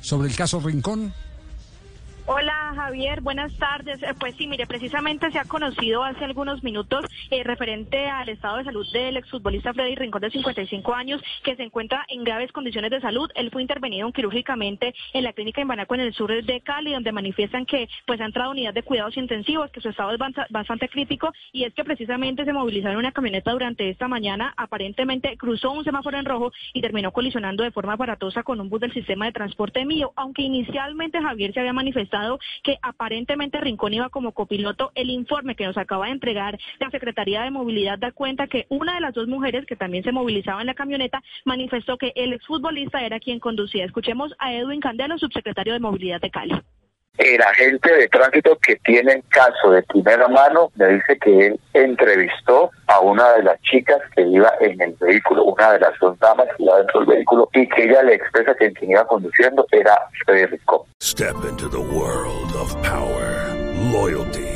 sobre el caso Rincón? Hola Javier, buenas tardes. Eh, Pues sí, mire, precisamente se ha conocido hace algunos minutos eh, referente al estado de salud del exfutbolista Freddy Rincón de 55 años que se encuentra en graves condiciones de salud. Él fue intervenido quirúrgicamente en la clínica en Banaco en el sur de Cali, donde manifiestan que pues ha entrado unidad de cuidados intensivos, que su estado es bastante crítico y es que precisamente se movilizaron una camioneta durante esta mañana, aparentemente cruzó un semáforo en rojo y terminó colisionando de forma aparatosa con un bus del sistema de transporte mío, aunque inicialmente Javier se había manifestado que aparentemente Rincón iba como copiloto, el informe que nos acaba de entregar la Secretaría de Movilidad da cuenta que una de las dos mujeres que también se movilizaba en la camioneta manifestó que el exfutbolista era quien conducía. Escuchemos a Edwin Candelo, subsecretario de Movilidad de Cali. El agente de tránsito que tiene el caso de primera mano me dice que él entrevistó a una de las chicas que iba en el vehículo, una de las dos damas que iba dentro del vehículo, y que ella le expresa que quien iba conduciendo era Federico. Step into the world of power, loyalty,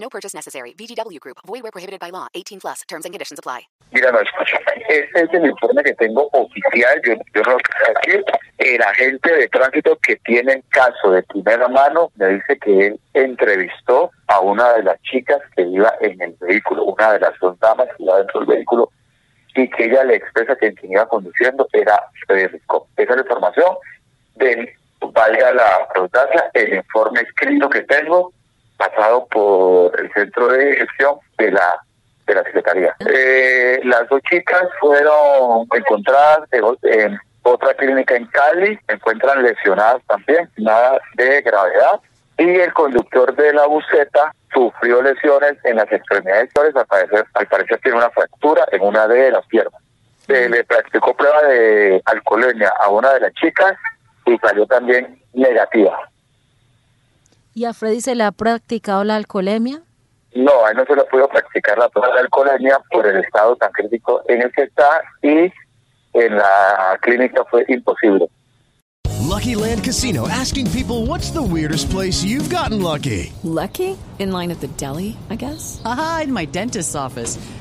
No purchase necessary. VGW Group. Void where prohibited by law. 18 plus. Terms and conditions apply. Mira, no, este es el informe que tengo oficial, yo, yo aquí, el agente de tránsito que tiene el caso de primera mano me dice que él entrevistó a una de las chicas que iba en el vehículo, una de las dos damas que iba dentro del vehículo, y que ella le expresa que quien iba conduciendo era Federico. Esa es la información del, valga la redundancia, el informe escrito que tengo, pasado por el centro de gestión de la de la Secretaría. Eh, las dos chicas fueron encontradas en, otra clínica en Cali, se encuentran lesionadas también, nada de gravedad. Y el conductor de la buseta sufrió lesiones en las extremidades al parecer, al parecer tiene una fractura en una de las piernas. Se le practicó prueba de alcoholemia a una de las chicas y salió también negativa. ¿Y a Freddy se le ha practicado la alcoholemia? No, a él no se le pudo practicar la prueba de alcoholemia por el estado tan crítico en el que está y en la clínica fue imposible. Lucky Land Casino asking people what's the weirdest place you've gotten lucky? Lucky? In line at the deli, I guess? Aha, in my dentist's office.